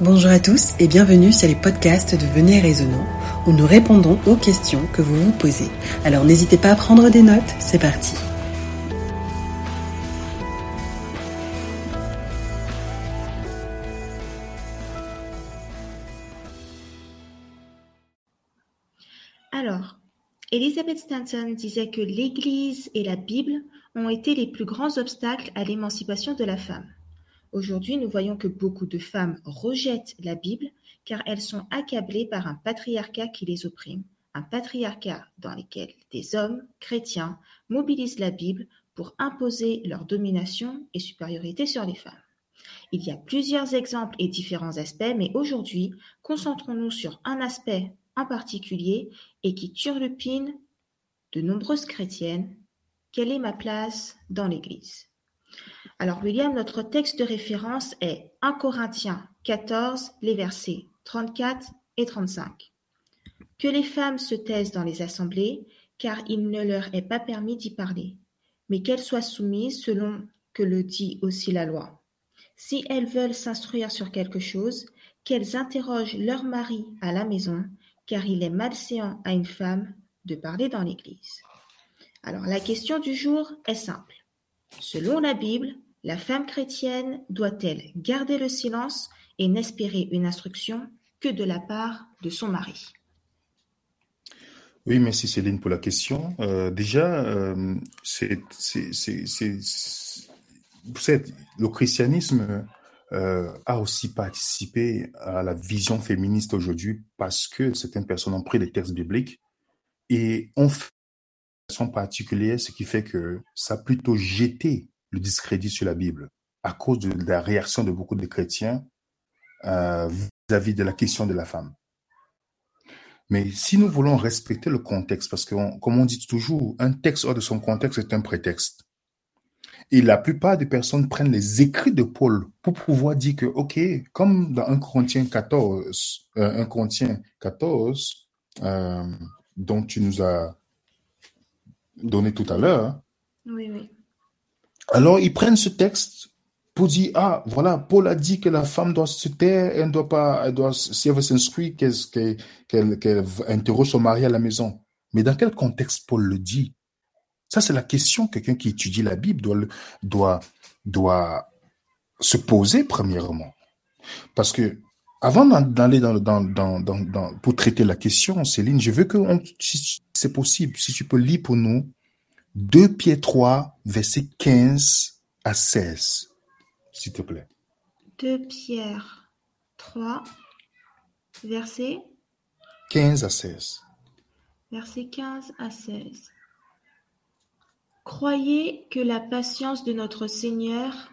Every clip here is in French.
Bonjour à tous et bienvenue sur les podcasts de Venez Raisonnant où nous répondons aux questions que vous vous posez. Alors n'hésitez pas à prendre des notes, c'est parti. Alors, Elizabeth Stanton disait que l'Église et la Bible ont été les plus grands obstacles à l'émancipation de la femme. Aujourd'hui, nous voyons que beaucoup de femmes rejettent la Bible car elles sont accablées par un patriarcat qui les opprime, un patriarcat dans lequel des hommes chrétiens mobilisent la Bible pour imposer leur domination et supériorité sur les femmes. Il y a plusieurs exemples et différents aspects, mais aujourd'hui, concentrons-nous sur un aspect en particulier et qui turlupine de nombreuses chrétiennes. Quelle est ma place dans l'Église? Alors William, notre texte de référence est 1 Corinthiens 14, les versets 34 et 35. Que les femmes se taisent dans les assemblées, car il ne leur est pas permis d'y parler, mais qu'elles soient soumises selon que le dit aussi la loi. Si elles veulent s'instruire sur quelque chose, qu'elles interrogent leur mari à la maison, car il est malséant à une femme de parler dans l'Église. Alors la question du jour est simple. Selon la Bible, la femme chrétienne doit-elle garder le silence et n'espérer une instruction que de la part de son mari? Oui, merci Céline pour la question. Euh, déjà, euh, le christianisme euh, a aussi participé à la vision féministe aujourd'hui parce que certaines personnes ont pris les textes bibliques et ont fait de façon particulière, ce qui fait que ça a plutôt jeté le discrédit sur la Bible à cause de la réaction de beaucoup de chrétiens euh, vis-à-vis de la question de la femme. Mais si nous voulons respecter le contexte, parce que comme on dit toujours, un texte hors de son contexte est un prétexte. Et la plupart des personnes prennent les écrits de Paul pour pouvoir dire que, OK, comme dans 1 Corinthiens 14, euh, 1 Corinthiens 14, euh, dont tu nous as donné tout à l'heure. Oui, oui. Alors, ils prennent ce texte pour dire, ah, voilà, Paul a dit que la femme doit se taire, elle ne doit pas, elle doit, si elle veut s'inscrire, qu'elle qu'elle interroge son mari à la maison. Mais dans quel contexte Paul le dit? Ça, c'est la question que quelqu'un qui étudie la Bible doit, doit, doit se poser premièrement. Parce que avant d'aller dans, dans, dans, dans, pour traiter la question, Céline, je veux que, si c'est possible, si tu peux lire pour nous 2 Pierre 3, verset 15 à 16, s'il te plaît. 2 Pierre 3, verset 15 à 16. Verset 15 à 16. Croyez que la patience de notre Seigneur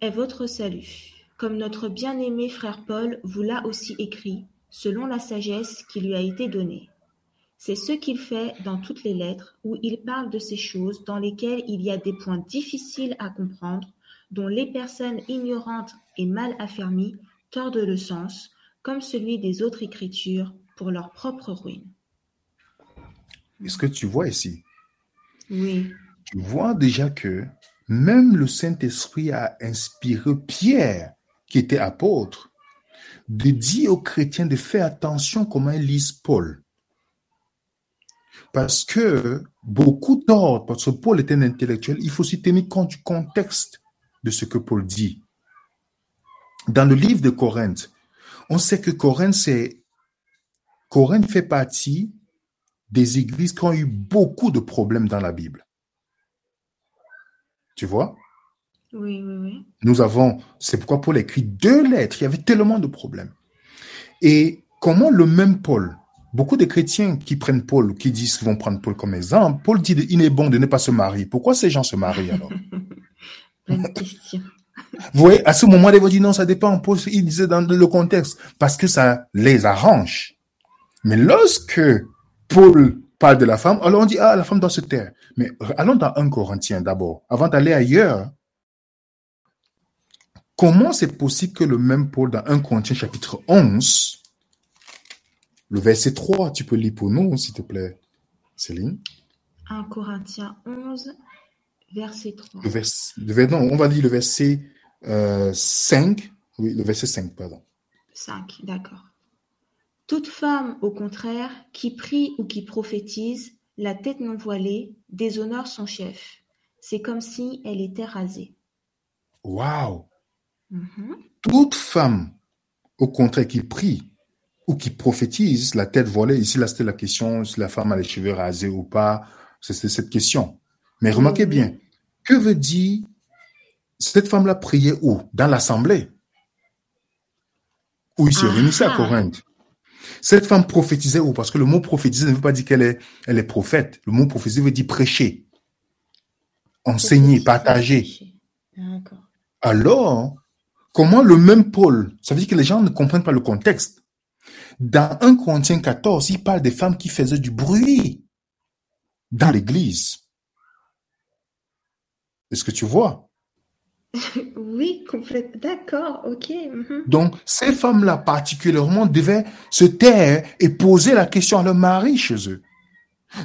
est votre salut, comme notre bien-aimé frère Paul vous l'a aussi écrit, selon la sagesse qui lui a été donnée. C'est ce qu'il fait dans toutes les lettres, où il parle de ces choses dans lesquelles il y a des points difficiles à comprendre, dont les personnes ignorantes et mal affermies tordent le sens, comme celui des autres écritures, pour leur propre ruine. Est-ce que tu vois ici? Oui tu vois déjà que même le Saint-Esprit a inspiré Pierre, qui était apôtre, de dire aux chrétiens de faire attention comment ils lisent Paul. Parce que beaucoup d'ordres, parce que Paul était un intellectuel, il faut aussi tenir compte du contexte de ce que Paul dit. Dans le livre de Corinthe, on sait que Corinthe, Corinthe fait partie des églises qui ont eu beaucoup de problèmes dans la Bible. Tu vois? Oui, oui, oui. Nous avons, c'est pourquoi Paul écrit deux lettres. Il y avait tellement de problèmes. Et comment le même Paul, beaucoup de chrétiens qui prennent Paul, qui disent qu'ils vont prendre Paul comme exemple, Paul dit il est bon de ne pas se marier. Pourquoi ces gens se marient alors? Bonne question. Vous voyez, à ce moment, ils vont dire non, ça dépend. Paul, il disait dans le contexte, parce que ça les arrange. Mais lorsque Paul parle de la femme, alors on dit, ah, la femme doit se taire. Mais allons dans 1 Corinthien d'abord, avant d'aller ailleurs. Comment c'est possible que le même Paul, dans 1 Corinthiens chapitre 11, le verset 3, tu peux lire pour nous, s'il te plaît, Céline? 1 Corinthiens 11, verset 3. Le non, on va lire le verset 5. Euh, oui, le verset 5, pardon. 5, d'accord. Toute femme, au contraire, qui prie ou qui prophétise, la tête non voilée, déshonore son chef. C'est comme si elle était rasée. Waouh! Mhm. Toute femme, au contraire, qui prie ou qui prophétise, la tête voilée, ici là c'était la question si la femme a les cheveux rasés ou pas, c'est cette question. Mais remarquez bien, que veut dire cette femme-là priait où? Dans l'assemblée. Où il se réunissait à Corinthe. Cette femme prophétisait où? Parce que le mot prophétiser ne veut pas dire qu'elle est, elle est prophète. Le mot prophétiser veut dire prêcher, enseigner, partager. Alors, comment le même Paul, ça veut dire que les gens ne comprennent pas le contexte. Dans 1 Corinthiens 14, il parle des femmes qui faisaient du bruit dans l'église. Est-ce que tu vois? Oui, complètement. D'accord, ok. Mhm. Donc, ces femmes-là particulièrement devaient se taire et poser la question à leur mari chez eux.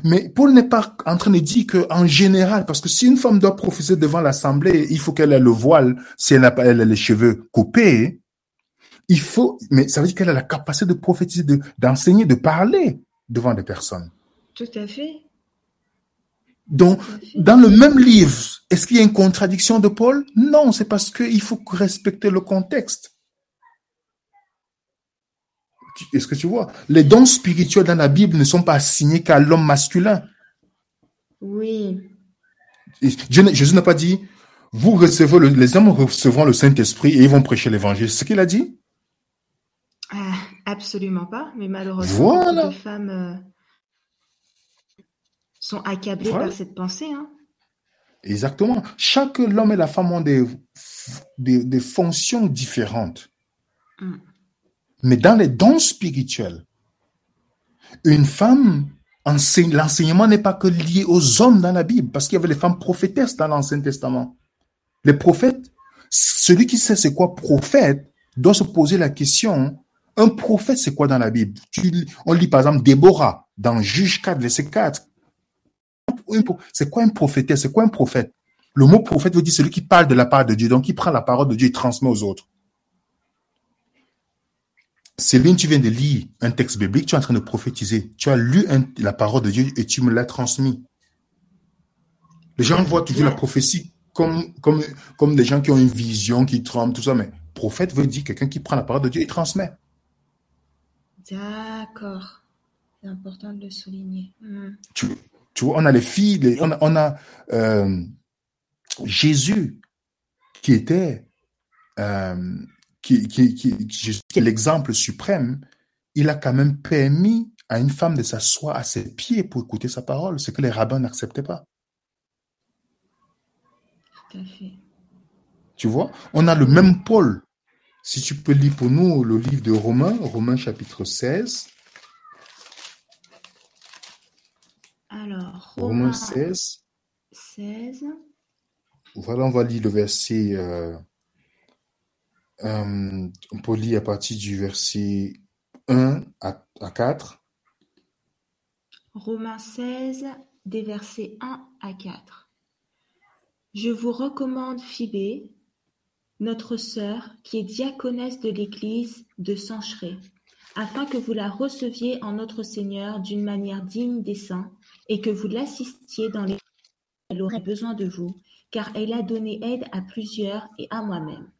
Mais Paul n'est pas en train de dire qu'en général, parce que si une femme doit prophétiser devant l'assemblée, il faut qu'elle ait le voile, si elle n'a pas elle a les cheveux coupés, il faut, mais ça veut dire qu'elle a la capacité de prophétiser, d'enseigner, de parler devant des personnes. Tout à fait. Donc, dans le même livre, est-ce qu'il y a une contradiction de Paul? Non, c'est parce qu'il faut respecter le contexte. Est-ce que tu vois? Les dons spirituels dans la Bible ne sont pas assignés qu'à l'homme masculin. Oui. Jésus n'a pas dit, vous recevez les hommes recevront le Saint-Esprit et ils vont prêcher l'évangile. C'est ce qu'il a dit? Ah, Absolument pas, mais malheureusement, les femmes euh, sont accablés par cette pensée. Hein. Exactement. Chaque homme et la femme ont des, des, fonctions différentes. Mm. Mais dans les dons spirituels, une femme, l'enseignement n'est pas que lié aux hommes dans la Bible, parce qu'il y avait les femmes prophétesses dans l'Ancien Testament. Les prophètes, celui qui sait c'est quoi prophète, doit se poser la question, un prophète c'est quoi dans la Bible? On lit par exemple Déborah dans Juge 4, verset 4. C'est quoi un prophète C'est quoi un prophète? Le mot prophète veut dire celui qui parle de la part de Dieu, donc qui prend la parole de Dieu et transmet aux autres. Céline, tu viens de lire un texte biblique, tu es en train de prophétiser. Tu as lu la parole de Dieu et tu me l'as transmis. Les gens voient toujours la prophétie comme, comme, comme des gens qui ont une vision, qui tremblent, tout ça, mais prophète veut dire quelqu'un qui prend la parole de Dieu et transmet. D'accord. C'est important de le souligner. Hmm. Tu, tu vois, on a les filles, on a, euh, Jésus qui était, euh, qui, qui, qui, est l'exemple suprême, il a quand même permis à une femme de s'asseoir à ses pieds pour écouter sa parole, ce que les rabbins n'acceptaient pas. Tout à fait. Tu vois, on a le même Paul. Si tu peux lire pour nous le livre de Romains, Romains chapitre 16. Alors, Romains 16. 16. Voilà, on va lire le verset. Euh, euh, on peut lire à partir du verset 1 à, à 4. Romains 16, des versets 1 à 4. Je vous recommande Phibé, notre sœur, qui est diaconesse de l'Église de Sancheré, afin que vous la receviez en notre Seigneur d'une manière digne des saints, et que vous l'assistiez dans les elle aurait besoin de vous, car elle a donné aide à plusieurs et à moi-même.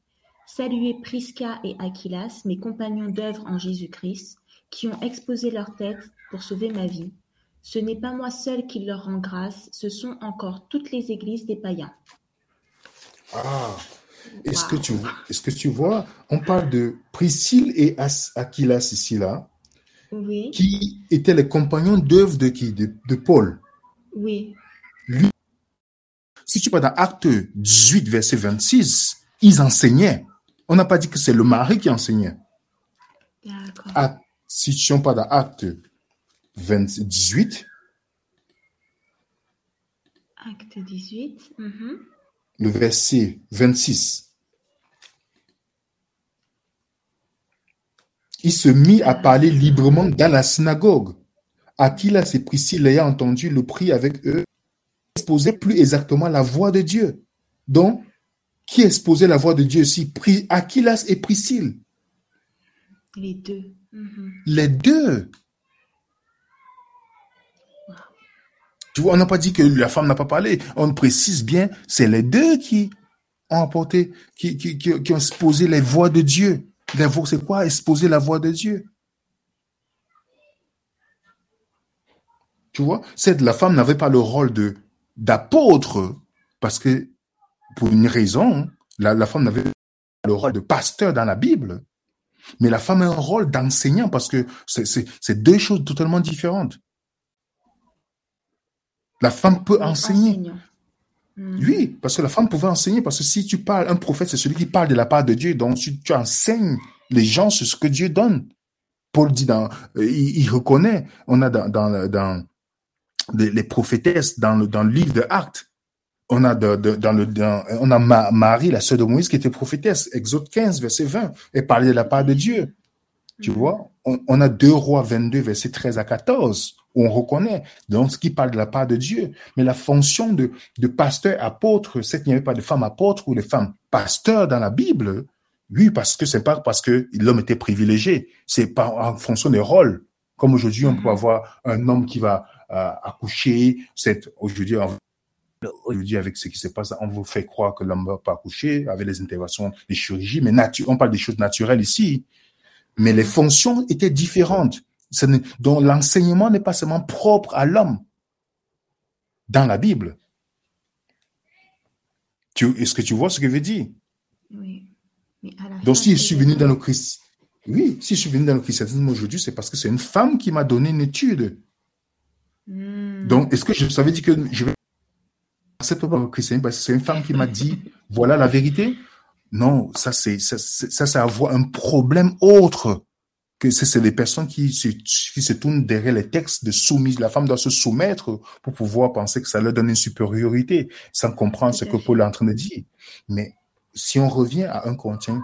Saluez Prisca et Aquilas, mes compagnons d'œuvre en Jésus-Christ, qui ont exposé leur tête pour sauver ma vie. Ce n'est pas moi seul qui leur rend grâce, ce sont encore toutes les églises des païens. Ah, est-ce que, tu, est que tu vois, on parle de Priscille et Aquilas ici, là, oui. qui étaient les compagnons d'œuvre de qui de, Paul? Oui. Lui, si tu vas dans Acte 18, verset 26, ils enseignaient. On n'a pas dit que c'est le mari qui enseignait. D'accord. Si tu n'es pas dans Acte 18. Acte 18. Mhm. Le verset 26. Il se mit à parler librement dans la synagogue. Aquilas et Priscille, ayant entendu, le prit avec eux, exposait plus exactement la voix de Dieu. Donc, qui exposait la voix de Dieu aussi Aquilas et Priscille. Les deux. Mhm. Les deux. Tu vois, on n'a pas dit que la femme n'a pas parlé. On précise bien, c'est les deux qui ont apporté, qui, qui, qui, ont exposé les voix de Dieu. C'est quoi? Exposer la voix de Dieu? Tu vois, cette, la femme n'avait pas le rôle de d'apôtre parce que pour une raison, la, la femme n'avait pas le rôle de pasteur dans la Bible, mais la femme a un rôle d'enseignant parce que c'est deux choses totalement différentes. La femme peut enseigner. Hmm. Oui, parce que la femme pouvait enseigner, parce que si tu parles, un prophète, c'est celui qui parle de la part de Dieu, donc tu, tu enseignes les gens sur ce que Dieu donne. Paul dit dans, euh, il, reconnaît, on a dans, dans, dans les, prophétesses dans le, dans le livre de Actes, on a de, dans le dans, on a Marie, la sœur de Moïse, qui était prophétesse. Exode 15, verset 20. Elle parlait de la part de Dieu. Tu hmm. vois, on, on, a deux rois 22, verset 13 à 14 on reconnaît donc ce qui parle de la part de Dieu. Mais la fonction de, de pasteur apôtre, c'est qu'il n'y avait pas de femme apôtre ou de femme pasteur dans la Bible. Oui, parce que c'est pas parce que l'homme était privilégié, c'est pas en fonction des rôles. Comme aujourd'hui, on peut mm-hmm. avoir un homme qui va euh, accoucher. C'est aujourd'hui, aujourd'hui avec ce qui se passe, on vous fait croire que l'homme va pas accoucher avec les interventions, les chirurgies, mais on parle des choses naturelles ici. Mais les fonctions étaient différentes donc l'enseignement n'est pas seulement propre à l'homme dans la Bible. Est-ce que tu vois ce que je veux dire? Oui. Donc si je suis venu dans le Christ, oui, si je suis venu dans le christianisme aujourd'hui, c'est parce que c'est une femme qui m'a donné une étude. Hmm. Donc, est-ce que je savais dire que je vais christianisme parce que c'est une femme qui m'a dit, voilà la vérité? Non, ça, c'est, ça, ça, ça a un problème autre que c'est les personnes qui se, qui se tournent derrière les textes de soumise. La femme doit se soumettre pour pouvoir penser que ça leur donne une supériorité, sans comprendre ce que Paul est en train de dire. Mais si on revient à un Corinthien,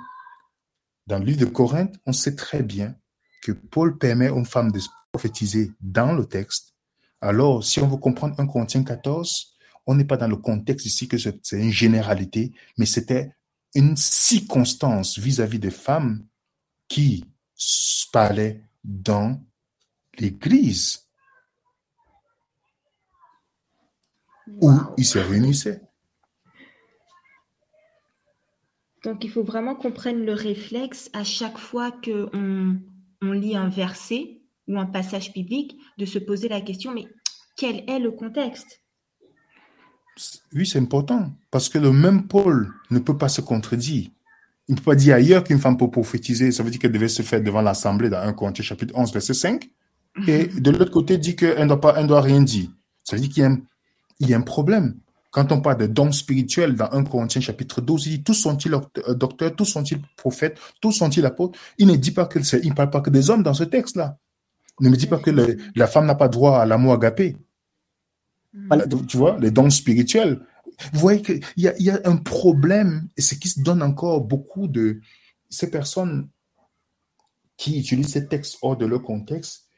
dans le livre de Corinthe, on sait très bien que Paul permet aux femmes de prophétiser dans le texte. Alors, si on veut comprendre un Corinthien 14, on n'est pas dans le contexte ici que c'est une généralité, mais c'était une circonstance vis-à-vis des femmes qui parlait dans l'église. Où ils se réunissaient. Donc il faut vraiment qu'on prenne le réflexe à chaque fois qu'on on lit un verset ou un passage biblique de se poser la question, mais quel est le contexte? Oui, c'est important, parce que le même Paul ne peut pas se contredire. Il ne peut pas dire ailleurs qu'une femme peut prophétiser. Ça veut dire qu'elle devait se faire devant l'Assemblée dans 1 Corinthiens chapitre 11, verset 5. Et de l'autre côté, dit qu'elle ne doit, rien dire. Ça veut dire qu'il y a un, il y a un problème. Quand on parle de dons spirituels dans 1 Corinthiens chapitre 12, il dit tous sont-ils euh, docteurs, tous sont-ils prophètes, tous sont-ils apôtres? Il ne dit pas que il ne parle pas que des hommes dans ce texte-là. Il ne me dit pas que la femme n'a pas droit à l'amour agapé. Tu vois, les dons spirituels. Vous voyez qu'il y a, y a un problème, et ce qui se donne encore beaucoup de ces personnes qui utilisent ces textes hors de leur contexte,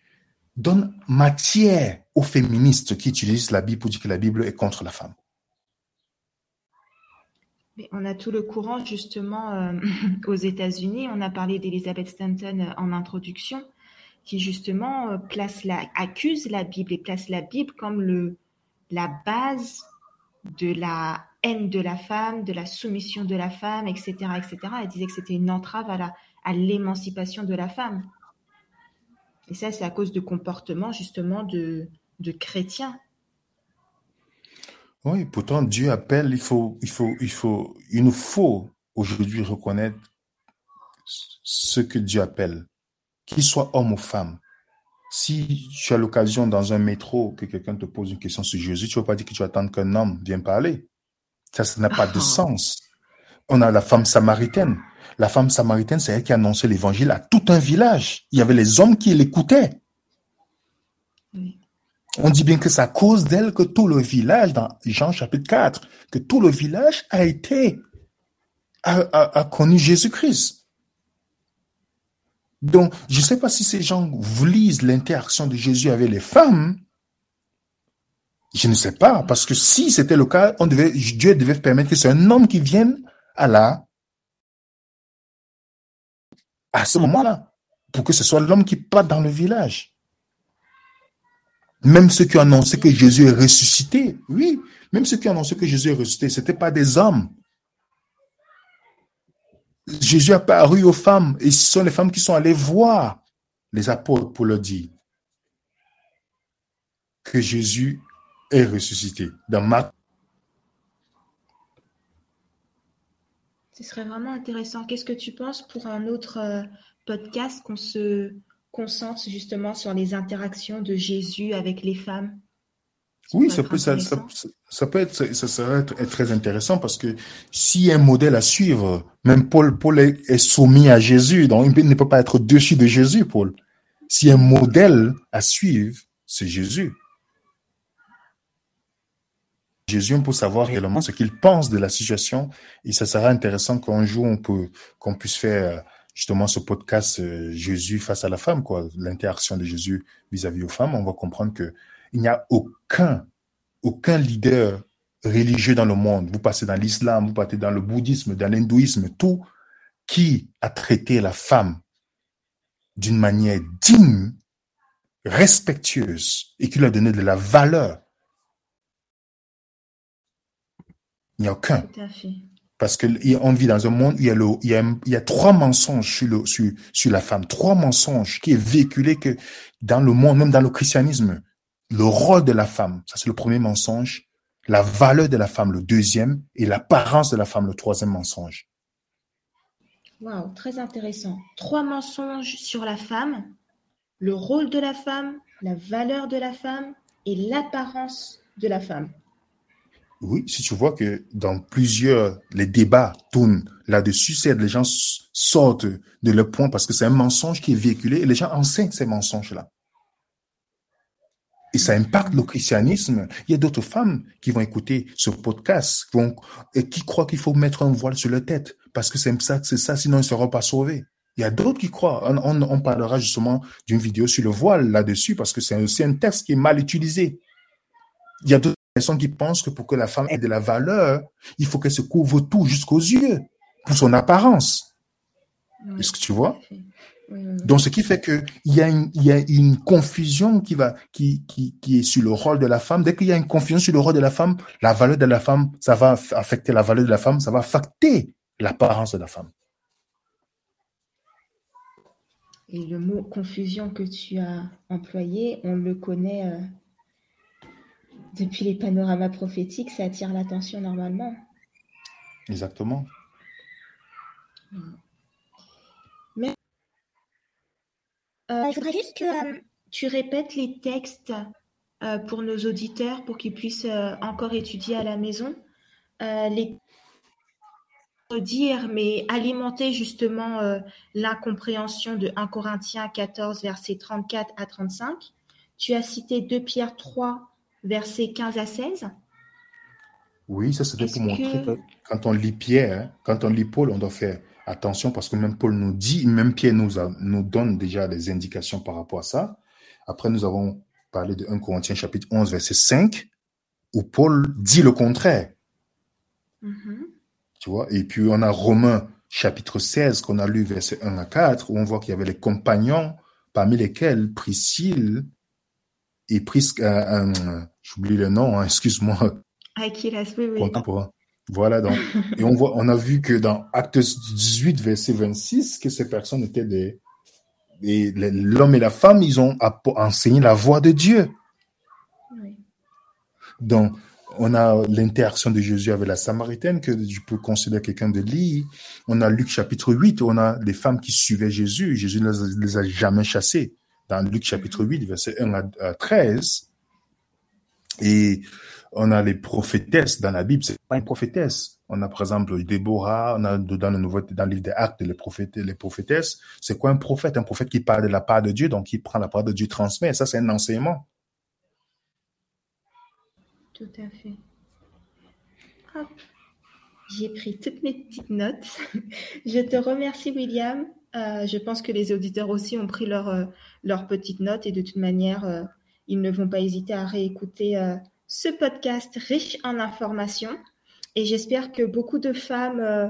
donnent matière aux féministes qui utilisent la Bible pour dire que la Bible est contre la femme. on a tout le courant justement euh, aux États-Unis. On a parlé d'Elizabeth Stanton euh, en introduction, qui justement euh, place la, accuse la Bible et place la Bible comme le, la base de la haine de la femme, de la soumission de la femme, etc., etc. Elle disait que c'était une entrave à la à l'émancipation de la femme. Et ça, c'est à cause de comportements justement de, de chrétiens. Oui, pourtant Dieu appelle, il faut, il faut, il faut, il nous faut aujourd'hui reconnaître ce que Dieu appelle, qu'il soit homme ou femme. Si tu as l'occasion dans un métro que quelqu'un te pose une question sur Jésus, tu ne vas pas dire que tu attends qu'un homme vienne parler. Ça, ça n'a pas de ah. sens. On a la femme samaritaine. La femme samaritaine, c'est elle qui a annoncé l'évangile à tout un village. Il y avait les hommes qui l'écoutaient. On dit bien que c'est à cause d'elle que tout le village, dans Jean chapitre 4, que tout le village a été, a connu Jésus-Christ. Donc, je ne sais pas si ces gens lisent l'interaction de Jésus avec les femmes. Je ne sais pas, parce que si c'était le cas, Dieu devait permettre que c'est un homme qui vienne à la, à ce moment-là. pour que ce soit l'homme qui parte dans le village. Même ceux qui ont annoncé que Jésus est ressuscité, oui, même ceux qui annoncé que Jésus est ressuscité, ce n'étaient pas des hommes. Jésus paru aux femmes et ce sont les femmes qui sont allées voir les apôtres pour leur dire que Jésus est ressuscité. Dans Marc. Ce serait vraiment intéressant. Qu'est-ce que tu penses pour un autre euh, podcast qu'on se concentre justement sur les interactions de Jésus avec les femmes? Oui, ça peut, ça, ça, peut être, ça serait très intéressant parce que s'il y a un modèle à suivre, même Paul, Paul est, soumis à Jésus, donc il ne peut pas être dessus de Jésus, Paul. S'il y a un modèle à suivre, c'est Jésus. Jésus, on peut savoir réellement ce qu'il pense de la situation et ça sera intéressant qu'un jour on peut, qu'on puisse faire justement ce podcast euh, Jésus face à la femme, quoi, l'interaction de Jésus vis-à-vis aux femmes. On va comprendre que il n'y a aucun, aucun leader religieux dans le monde, vous passez dans l'islam, vous passez dans le bouddhisme, dans l'hindouisme, tout, qui a traité la femme d'une manière digne, respectueuse et qui lui a donné de la valeur. Il n'y a aucun. Tout à fait. Parce qu'on vit dans un monde où il y a, le, il y a, il y a trois mensonges sur, le, sur, sur la femme, trois mensonges qui est véhiculé que dans le monde, même dans le christianisme, le rôle de la femme, ça c'est le premier mensonge, la valeur de la femme, le deuxième, et l'apparence de la femme, le troisième mensonge. Wow, très intéressant. Trois mensonges sur la femme, le rôle de la femme, la valeur de la femme et l'apparence de la femme. Oui, si tu vois que dans plusieurs, les débats tournent là-dessus, c'est les gens sortent de leur point parce que c'est un mensonge qui est véhiculé et les gens enseignent ces mensonges-là et ça impacte le christianisme. Il y a d'autres femmes qui vont écouter ce podcast vont, et qui croient qu'il faut mettre un voile sur leur tête parce que c'est ça, c'est ça, sinon ils ne seront pas sauvés. Il y a d'autres qui croient. On, on, parlera justement d'une vidéo sur le voile là-dessus parce que c'est aussi un texte qui est mal utilisé. Il y a d'autres personnes qui pensent que pour que la femme ait de la valeur, il faut qu'elle se couvre tout jusqu'aux yeux pour son apparence. Est-ce que tu vois? Donc, ce qui fait qu'il y, a une, y a une confusion qui, va, qui, qui, qui est sur le rôle de la femme. Dès qu'il y a une confusion sur le rôle de la femme, la valeur de la femme, ça va affecter la valeur de la femme, ça va affecter l'apparence de la femme. Et le mot confusion que tu as employé, on le connaît euh, depuis les panoramas prophétiques, ça attire l'attention normalement. Exactement. Euh, je voudrais juste que euh, tu répètes les textes euh, pour nos auditeurs pour qu'ils puissent encore étudier à la maison. les dire, mais alimenter justement l'incompréhension de 1 Corinthiens 14, versets 34 à 35. Tu as cité 2 Pierre 3, versets 15 à 16. Oui, ça c'était pour montrer que quand on lit Pierre, hein, quand on lit Paul, on doit faire Attention, parce que même Paul nous dit, même Pierre nous, nous donne déjà des indications par rapport à ça. Après, nous avons parlé de 1 Corinthiens chapitre 11, verset 5, où Paul dit le contraire. Mm-hmm. Tu vois, et puis on a Romains chapitre 16 qu'on a lu verset 1 à 4, où on voit qu'il y avait les compagnons, parmi lesquels Priscille et Prisque, euh, euh, j'oublie le nom, hein, excuse-moi. Aquilas, oui, oui. Voilà donc. Et on voit, on a vu que dans Acte 18, verset 26, que ces personnes étaient des, l'homme et la femme, ils ont enseigné la voix de Dieu. Donc, on a l'interaction de Jésus avec la Samaritaine que je peux considérer quelqu'un de lit. On a Luc chapitre 8, on a les femmes qui suivaient Jésus. Jésus ne les, a jamais chassées. Dans Luc chapitre 8, verset 1 à 13. Et on a les prophétesses dans la Bible, c'est pas une prophétesse. On a par exemple Déborah, on a dans le nouveau dans le livre des Actes les prophètes, les prophétesses. C'est quoi un prophète? Un prophète qui parle de la part de Dieu, donc qui prend la part de Dieu transmet. Ça, c'est un enseignement. Tout à fait. J'ai pris toutes mes petites notes. je te remercie, William. Euh, je pense que les auditeurs aussi ont pris leurs leur euh, petites notes et de toute manière, euh, ils ne vont pas hésiter à réécouter ce podcast riche en informations et j'espère que beaucoup de femmes euh,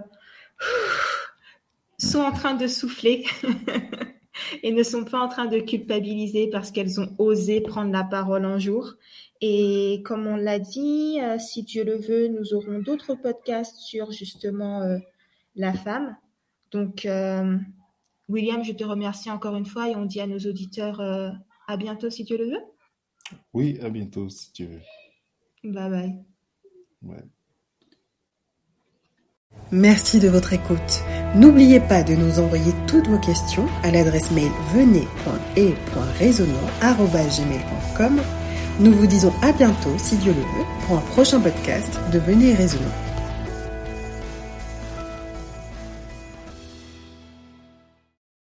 sont en train de souffler et ne sont pas en train de culpabiliser parce qu'elles ont osé prendre la parole un jour. Et comme on l'a dit, euh, si Dieu le veut, nous aurons d'autres podcasts sur justement euh, la femme. Donc, William, je te remercie encore une fois et on dit à nos auditeurs à bientôt si Dieu le veut. Oui, à bientôt si Dieu veut. Bye bye. Ouais. Merci de votre écoute. N'oubliez pas de nous envoyer toutes vos questions à l'adresse mail venez.et.raisonnant.com. Nous vous disons à bientôt, si Dieu le veut, pour un prochain podcast de Venez et Raisonnant.